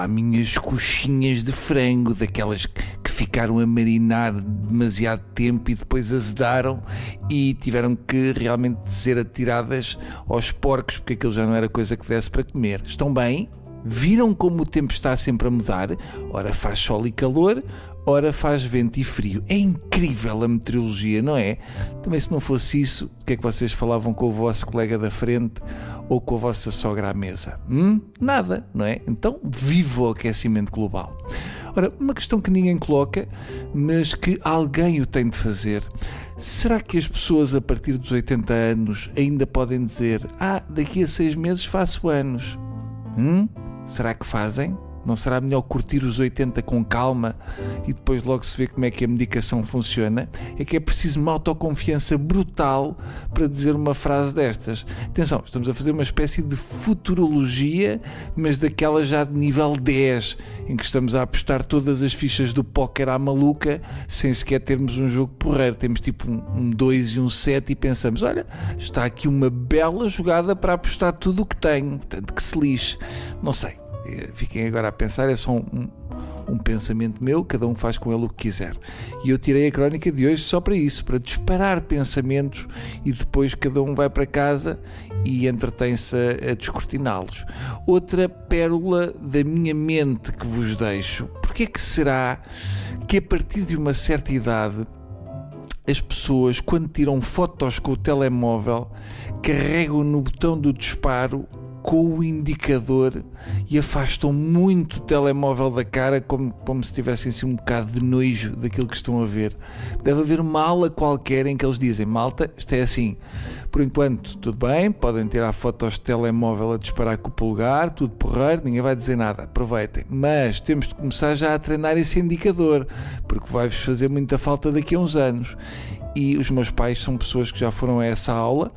pá, minhas coxinhas de frango, daquelas que ficaram a marinar demasiado tempo e depois azedaram e tiveram que realmente ser atiradas aos porcos, porque aquilo já não era coisa que desse para comer. Estão bem? Viram como o tempo está sempre a mudar? Ora faz sol e calor, ora faz vento e frio. É incrível a meteorologia, não é? Também se não fosse isso, o que é que vocês falavam com o vosso colega da frente ou com a vossa sogra à mesa? Hum? Nada, não é? Então viva o aquecimento global. Ora, uma questão que ninguém coloca, mas que alguém o tem de fazer. Será que as pessoas a partir dos 80 anos ainda podem dizer: Ah, daqui a seis meses faço anos? Hum? Será que fazem? Não será melhor curtir os 80 com calma e depois logo se vê como é que a medicação funciona? É que é preciso uma autoconfiança brutal para dizer uma frase destas. Atenção, estamos a fazer uma espécie de futurologia, mas daquela já de nível 10, em que estamos a apostar todas as fichas do póquer à maluca, sem sequer termos um jogo porreiro. Temos tipo um 2 e um 7 e pensamos: olha, está aqui uma bela jogada para apostar tudo o que tenho, tanto que se lixe. Não sei. Fiquem agora a pensar, é só um, um pensamento meu, cada um faz com ele o que quiser. E eu tirei a crónica de hoje só para isso, para disparar pensamentos e depois cada um vai para casa e entretém-se a, a descortiná-los. Outra pérola da minha mente que vos deixo: porque é que será que a partir de uma certa idade as pessoas, quando tiram fotos com o telemóvel, carregam no botão do disparo com o indicador e afastam muito o telemóvel da cara, como, como se tivessem assim, um bocado de nojo daquilo que estão a ver. Deve haver uma aula qualquer em que eles dizem: Malta, isto é assim. Por enquanto, tudo bem, podem tirar fotos de telemóvel a disparar com o polegar, tudo porreiro, ninguém vai dizer nada, aproveitem. Mas temos de começar já a treinar esse indicador, porque vai-vos fazer muita falta daqui a uns anos e os meus pais são pessoas que já foram a essa aula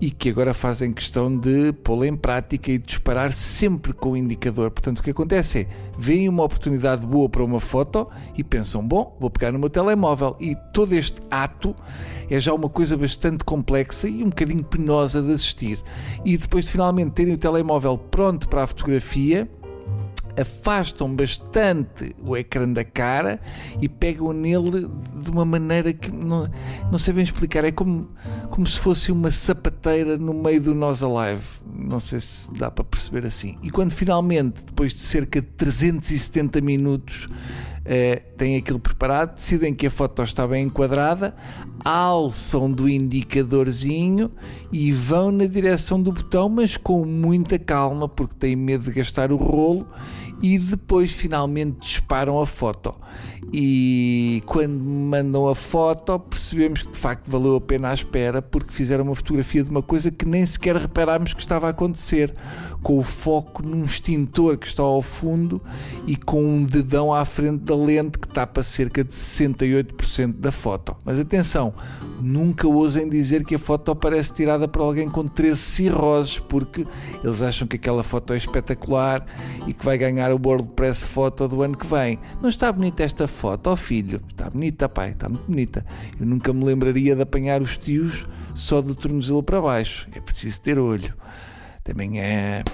e que agora fazem questão de pô-la em prática e disparar sempre com o indicador. Portanto, o que acontece é, veem uma oportunidade boa para uma foto e pensam, bom, vou pegar no meu telemóvel. E todo este ato é já uma coisa bastante complexa e um bocadinho penosa de assistir. E depois de finalmente terem o telemóvel pronto para a fotografia, afastam bastante o ecrã da cara e pegam nele de uma maneira que não, não sei bem explicar. É como, como se fosse uma sapateira no meio do Nós Alive. Não sei se dá para perceber assim. E quando finalmente, depois de cerca de 370 minutos, Uh, têm aquilo preparado, decidem que a foto está bem enquadrada, alçam do indicadorzinho e vão na direção do botão, mas com muita calma, porque têm medo de gastar o rolo e depois finalmente disparam a foto. E quando mandam a foto, percebemos que de facto valeu a pena a espera, porque fizeram uma fotografia de uma coisa que nem sequer reparámos que estava a acontecer, com o foco num extintor que está ao fundo e com um dedão à frente da lente que tapa cerca de 68% da foto. Mas atenção, nunca ousem dizer que a foto parece tirada por alguém com 13 cirroses, porque eles acham que aquela foto é espetacular e que vai ganhar o WordPress Foto do ano que vem. Não está bonita esta foto, oh filho? Está bonita, pai, está muito bonita. Eu nunca me lembraria de apanhar os tios só do tornozelo para baixo. É preciso ter olho. Também é